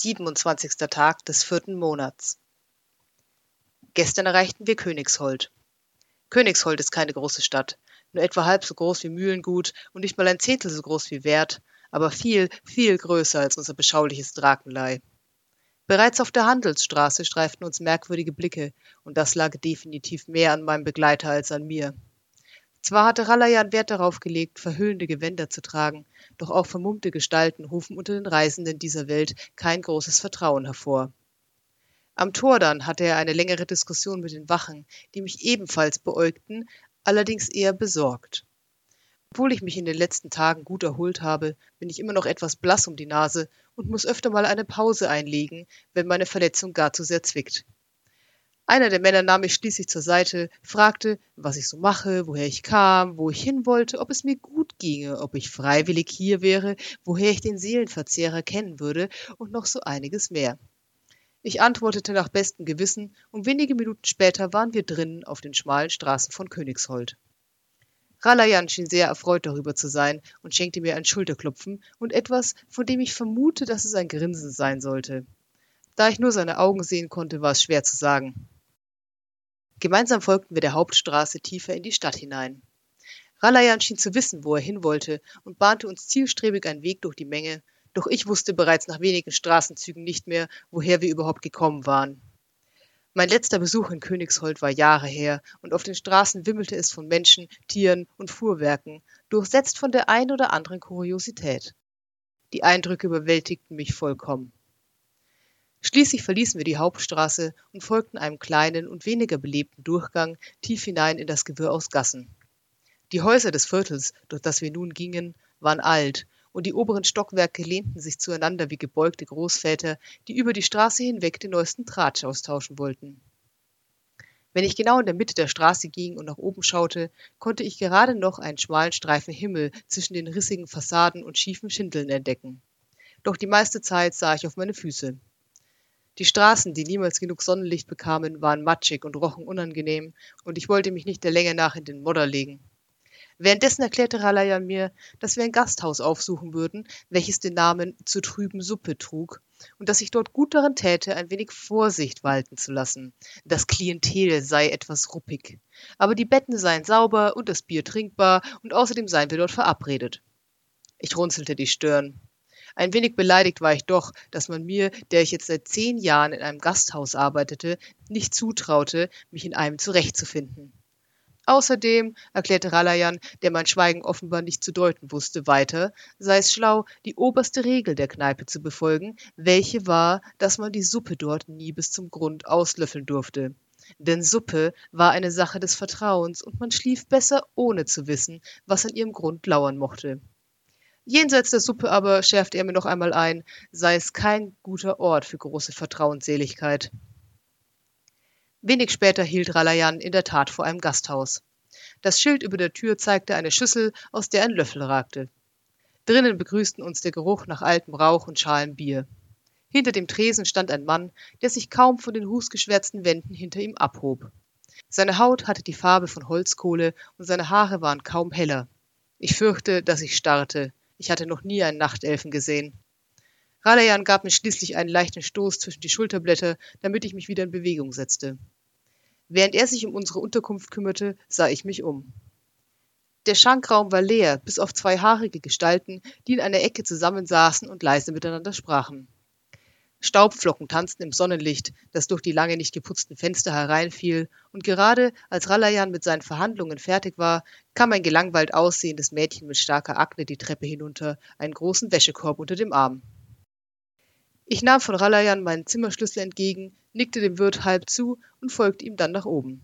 27. Tag des vierten Monats. Gestern erreichten wir Königshold. Königshold ist keine große Stadt, nur etwa halb so groß wie Mühlengut und nicht mal ein Zehntel so groß wie Wert, aber viel, viel größer als unser beschauliches Drakenlei. Bereits auf der Handelsstraße streiften uns merkwürdige Blicke, und das lag definitiv mehr an meinem Begleiter als an mir. Zwar hatte Ralayan Wert darauf gelegt, verhüllende Gewänder zu tragen, doch auch vermummte Gestalten rufen unter den Reisenden dieser Welt kein großes Vertrauen hervor. Am Tor dann hatte er eine längere Diskussion mit den Wachen, die mich ebenfalls beäugten, allerdings eher besorgt. Obwohl ich mich in den letzten Tagen gut erholt habe, bin ich immer noch etwas blass um die Nase und muss öfter mal eine Pause einlegen, wenn meine Verletzung gar zu sehr zwickt. Einer der Männer nahm mich schließlich zur Seite, fragte, was ich so mache, woher ich kam, wo ich hin wollte, ob es mir gut ginge, ob ich freiwillig hier wäre, woher ich den Seelenverzehrer kennen würde und noch so einiges mehr. Ich antwortete nach bestem Gewissen, und wenige Minuten später waren wir drinnen auf den schmalen Straßen von Königshold. Ralayan schien sehr erfreut darüber zu sein und schenkte mir ein Schulterklopfen und etwas, von dem ich vermute, dass es ein Grinsen sein sollte. Da ich nur seine Augen sehen konnte, war es schwer zu sagen. Gemeinsam folgten wir der Hauptstraße tiefer in die Stadt hinein. Ralayan schien zu wissen, wo er hin wollte und bahnte uns zielstrebig einen Weg durch die Menge, doch ich wusste bereits nach wenigen Straßenzügen nicht mehr, woher wir überhaupt gekommen waren. Mein letzter Besuch in Königshold war Jahre her, und auf den Straßen wimmelte es von Menschen, Tieren und Fuhrwerken, durchsetzt von der ein oder anderen Kuriosität. Die Eindrücke überwältigten mich vollkommen. Schließlich verließen wir die Hauptstraße und folgten einem kleinen und weniger belebten Durchgang tief hinein in das Gewirr aus Gassen. Die Häuser des Viertels, durch das wir nun gingen, waren alt, und die oberen Stockwerke lehnten sich zueinander wie gebeugte Großväter, die über die Straße hinweg den neuesten Tratsch austauschen wollten. Wenn ich genau in der Mitte der Straße ging und nach oben schaute, konnte ich gerade noch einen schmalen Streifen Himmel zwischen den rissigen Fassaden und schiefen Schindeln entdecken. Doch die meiste Zeit sah ich auf meine Füße. Die Straßen, die niemals genug Sonnenlicht bekamen, waren matschig und rochen unangenehm, und ich wollte mich nicht der Länge nach in den Modder legen. Währenddessen erklärte Ralayan mir, dass wir ein Gasthaus aufsuchen würden, welches den Namen zur trüben Suppe trug, und dass ich dort gut daran täte, ein wenig Vorsicht walten zu lassen. Das Klientel sei etwas ruppig. Aber die Betten seien sauber und das Bier trinkbar, und außerdem seien wir dort verabredet. Ich runzelte die Stirn. Ein wenig beleidigt war ich doch, dass man mir, der ich jetzt seit zehn Jahren in einem Gasthaus arbeitete, nicht zutraute, mich in einem zurechtzufinden. Außerdem, erklärte Ralayan, der mein Schweigen offenbar nicht zu deuten wusste, weiter, sei es schlau, die oberste Regel der Kneipe zu befolgen, welche war, dass man die Suppe dort nie bis zum Grund auslöffeln durfte. Denn Suppe war eine Sache des Vertrauens und man schlief besser, ohne zu wissen, was an ihrem Grund lauern mochte. Jenseits der Suppe aber, schärfte er mir noch einmal ein, sei es kein guter Ort für große Vertrauensseligkeit. Wenig später hielt Ralayan in der Tat vor einem Gasthaus. Das Schild über der Tür zeigte eine Schüssel, aus der ein Löffel ragte. Drinnen begrüßten uns der Geruch nach altem Rauch und schalem Bier. Hinter dem Tresen stand ein Mann, der sich kaum von den rußgeschwärzten Wänden hinter ihm abhob. Seine Haut hatte die Farbe von Holzkohle und seine Haare waren kaum heller. Ich fürchte, dass ich starrte. Ich hatte noch nie einen Nachtelfen gesehen. Ralayan gab mir schließlich einen leichten Stoß zwischen die Schulterblätter, damit ich mich wieder in Bewegung setzte. Während er sich um unsere Unterkunft kümmerte, sah ich mich um. Der Schankraum war leer, bis auf zwei haarige Gestalten, die in einer Ecke zusammensaßen und leise miteinander sprachen. Staubflocken tanzten im Sonnenlicht, das durch die lange nicht geputzten Fenster hereinfiel, und gerade als Ralayan mit seinen Verhandlungen fertig war, kam ein gelangweilt aussehendes Mädchen mit starker Akne die Treppe hinunter, einen großen Wäschekorb unter dem Arm. Ich nahm von Ralayan meinen Zimmerschlüssel entgegen, nickte dem Wirt halb zu und folgte ihm dann nach oben.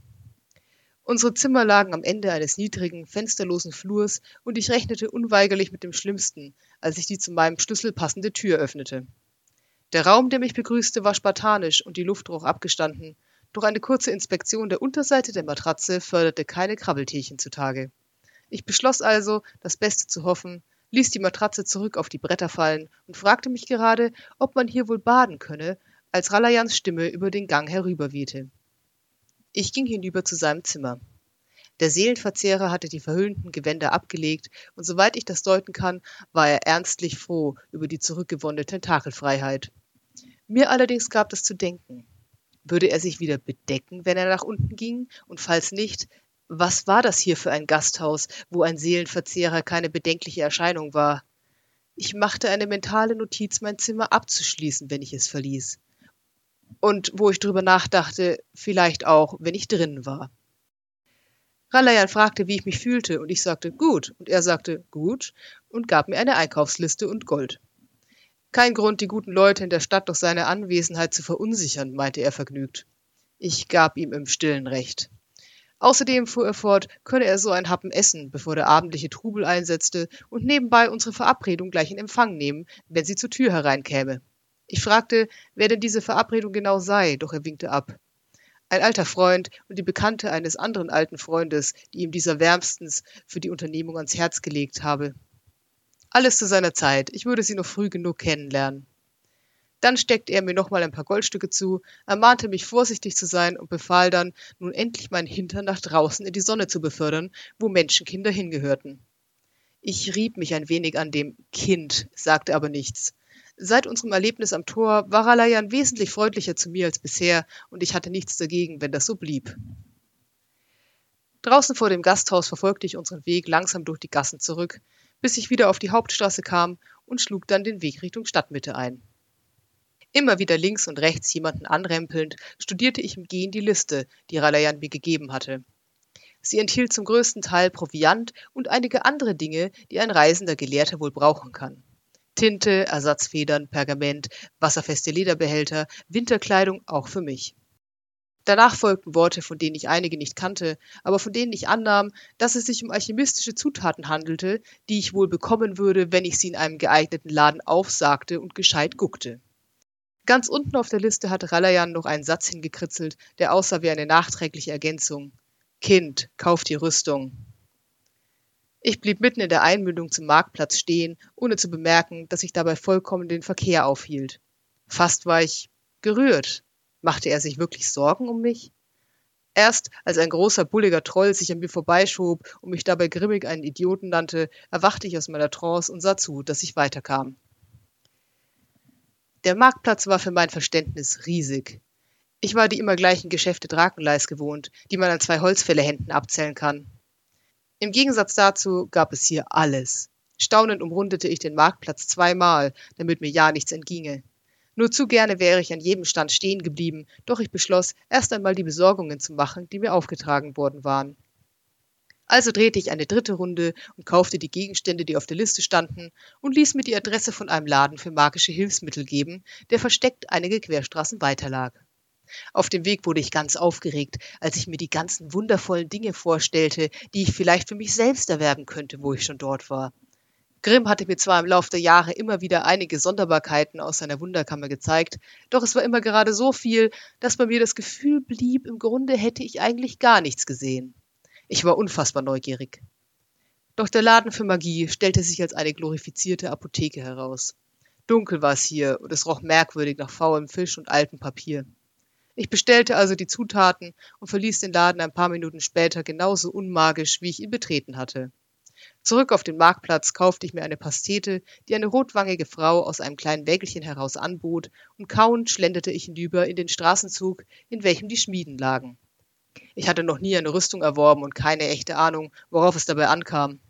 Unsere Zimmer lagen am Ende eines niedrigen, fensterlosen Flurs, und ich rechnete unweigerlich mit dem Schlimmsten, als ich die zu meinem Schlüssel passende Tür öffnete. Der Raum, der mich begrüßte, war spartanisch und die Luft roch abgestanden, doch eine kurze Inspektion der Unterseite der Matratze förderte keine Krabbeltierchen zutage. Ich beschloss also, das Beste zu hoffen, ließ die Matratze zurück auf die Bretter fallen und fragte mich gerade, ob man hier wohl baden könne, als Ralayans Stimme über den Gang herüberwehte. Ich ging hinüber zu seinem Zimmer. Der Seelenverzehrer hatte die verhüllenden Gewänder abgelegt, und soweit ich das deuten kann, war er ernstlich froh über die zurückgewonnene Tentakelfreiheit. Mir allerdings gab es zu denken. Würde er sich wieder bedecken, wenn er nach unten ging? Und falls nicht, was war das hier für ein Gasthaus, wo ein Seelenverzehrer keine bedenkliche Erscheinung war? Ich machte eine mentale Notiz, mein Zimmer abzuschließen, wenn ich es verließ. Und wo ich drüber nachdachte, vielleicht auch, wenn ich drin war. Ralayan fragte, wie ich mich fühlte, und ich sagte gut, und er sagte gut und gab mir eine Einkaufsliste und Gold. Kein Grund, die guten Leute in der Stadt durch seine Anwesenheit zu verunsichern, meinte er vergnügt. Ich gab ihm im stillen Recht. Außerdem fuhr er fort, könne er so ein Happen essen, bevor der abendliche Trubel einsetzte, und nebenbei unsere Verabredung gleich in Empfang nehmen, wenn sie zur Tür hereinkäme. Ich fragte, wer denn diese Verabredung genau sei, doch er winkte ab. Ein alter Freund und die Bekannte eines anderen alten Freundes, die ihm dieser wärmstens für die Unternehmung ans Herz gelegt habe. Alles zu seiner Zeit, ich würde sie noch früh genug kennenlernen. Dann steckte er mir nochmal ein paar Goldstücke zu, ermahnte mich vorsichtig zu sein und befahl dann, nun endlich meinen Hintern nach draußen in die Sonne zu befördern, wo Menschenkinder hingehörten. Ich rieb mich ein wenig an dem Kind, sagte aber nichts. Seit unserem Erlebnis am Tor war Alayan wesentlich freundlicher zu mir als bisher, und ich hatte nichts dagegen, wenn das so blieb. Draußen vor dem Gasthaus verfolgte ich unseren Weg langsam durch die Gassen zurück, bis ich wieder auf die Hauptstraße kam und schlug dann den Weg Richtung Stadtmitte ein. Immer wieder links und rechts jemanden anrempelnd, studierte ich im Gehen die Liste, die Ralayan mir gegeben hatte. Sie enthielt zum größten Teil Proviant und einige andere Dinge, die ein reisender Gelehrter wohl brauchen kann. Tinte, Ersatzfedern, Pergament, wasserfeste Lederbehälter, Winterkleidung auch für mich. Danach folgten Worte, von denen ich einige nicht kannte, aber von denen ich annahm, dass es sich um alchemistische Zutaten handelte, die ich wohl bekommen würde, wenn ich sie in einem geeigneten Laden aufsagte und gescheit guckte. Ganz unten auf der Liste hatte Ralayan noch einen Satz hingekritzelt, der aussah wie eine nachträgliche Ergänzung. Kind, kauf die Rüstung. Ich blieb mitten in der Einmündung zum Marktplatz stehen, ohne zu bemerken, dass ich dabei vollkommen den Verkehr aufhielt. Fast war ich gerührt. Machte er sich wirklich Sorgen um mich? Erst als ein großer, bulliger Troll sich an mir vorbeischob und mich dabei grimmig einen Idioten nannte, erwachte ich aus meiner Trance und sah zu, dass ich weiterkam. Der Marktplatz war für mein Verständnis riesig. Ich war die immer gleichen Geschäfte Drakenleis gewohnt, die man an zwei Holzfällerhänden abzählen kann. Im Gegensatz dazu gab es hier alles. Staunend umrundete ich den Marktplatz zweimal, damit mir ja nichts entginge. Nur zu gerne wäre ich an jedem Stand stehen geblieben, doch ich beschloss, erst einmal die Besorgungen zu machen, die mir aufgetragen worden waren. Also drehte ich eine dritte Runde und kaufte die Gegenstände, die auf der Liste standen, und ließ mir die Adresse von einem Laden für magische Hilfsmittel geben, der versteckt einige Querstraßen weiter lag. Auf dem Weg wurde ich ganz aufgeregt, als ich mir die ganzen wundervollen Dinge vorstellte, die ich vielleicht für mich selbst erwerben könnte, wo ich schon dort war. Grimm hatte mir zwar im Lauf der Jahre immer wieder einige Sonderbarkeiten aus seiner Wunderkammer gezeigt, doch es war immer gerade so viel, dass bei mir das Gefühl blieb, im Grunde hätte ich eigentlich gar nichts gesehen. Ich war unfassbar neugierig. Doch der Laden für Magie stellte sich als eine glorifizierte Apotheke heraus. Dunkel war es hier und es roch merkwürdig nach faulem Fisch und altem Papier. Ich bestellte also die Zutaten und verließ den Laden ein paar Minuten später genauso unmagisch, wie ich ihn betreten hatte. Zurück auf den Marktplatz kaufte ich mir eine Pastete, die eine rotwangige Frau aus einem kleinen Wägelchen heraus anbot, und kauend schlenderte ich hinüber in den Straßenzug, in welchem die Schmieden lagen. Ich hatte noch nie eine Rüstung erworben und keine echte Ahnung, worauf es dabei ankam.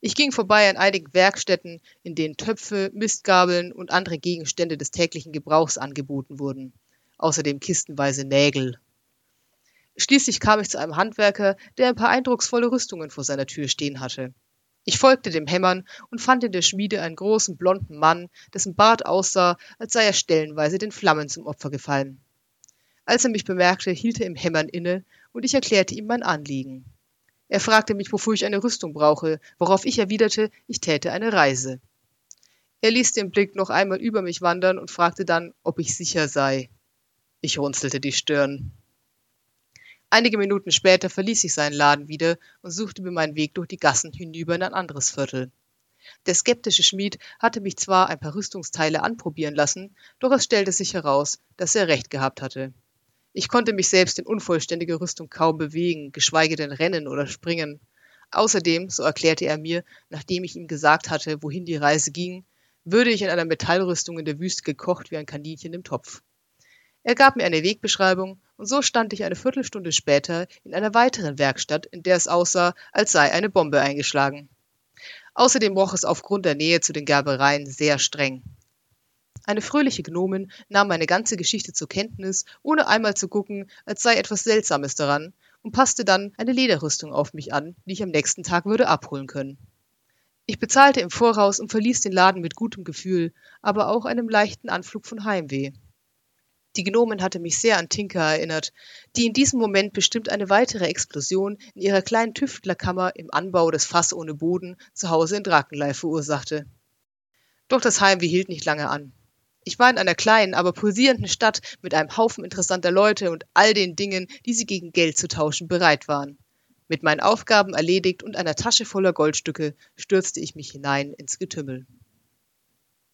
Ich ging vorbei an einigen Werkstätten, in denen Töpfe, Mistgabeln und andere Gegenstände des täglichen Gebrauchs angeboten wurden. Außerdem kistenweise Nägel. Schließlich kam ich zu einem Handwerker, der ein paar eindrucksvolle Rüstungen vor seiner Tür stehen hatte. Ich folgte dem Hämmern und fand in der Schmiede einen großen blonden Mann, dessen Bart aussah, als sei er stellenweise den Flammen zum Opfer gefallen. Als er mich bemerkte, hielt er im Hämmern inne und ich erklärte ihm mein Anliegen. Er fragte mich, wofür ich eine Rüstung brauche, worauf ich erwiderte, ich täte eine Reise. Er ließ den Blick noch einmal über mich wandern und fragte dann, ob ich sicher sei. Ich runzelte die Stirn. Einige Minuten später verließ ich seinen Laden wieder und suchte mir meinen Weg durch die Gassen hinüber in ein anderes Viertel. Der skeptische Schmied hatte mich zwar ein paar Rüstungsteile anprobieren lassen, doch es stellte sich heraus, dass er recht gehabt hatte. Ich konnte mich selbst in unvollständiger Rüstung kaum bewegen, geschweige denn rennen oder springen. Außerdem, so erklärte er mir, nachdem ich ihm gesagt hatte, wohin die Reise ging, würde ich in einer Metallrüstung in der Wüste gekocht wie ein Kaninchen im Topf. Er gab mir eine Wegbeschreibung, und so stand ich eine Viertelstunde später in einer weiteren Werkstatt, in der es aussah, als sei eine Bombe eingeschlagen. Außerdem roch es aufgrund der Nähe zu den Gerbereien sehr streng. Eine fröhliche Gnomin nahm meine ganze Geschichte zur Kenntnis, ohne einmal zu gucken, als sei etwas Seltsames daran, und passte dann eine Lederrüstung auf mich an, die ich am nächsten Tag würde abholen können. Ich bezahlte im Voraus und verließ den Laden mit gutem Gefühl, aber auch einem leichten Anflug von Heimweh. Die Gnomin hatte mich sehr an Tinker erinnert, die in diesem Moment bestimmt eine weitere Explosion in ihrer kleinen Tüftlerkammer im Anbau des Fass ohne Boden zu Hause in Drakenlei verursachte. Doch das Heimweh hielt nicht lange an. Ich war in einer kleinen, aber pulsierenden Stadt mit einem Haufen interessanter Leute und all den Dingen, die sie gegen Geld zu tauschen bereit waren. Mit meinen Aufgaben erledigt und einer Tasche voller Goldstücke stürzte ich mich hinein ins Getümmel.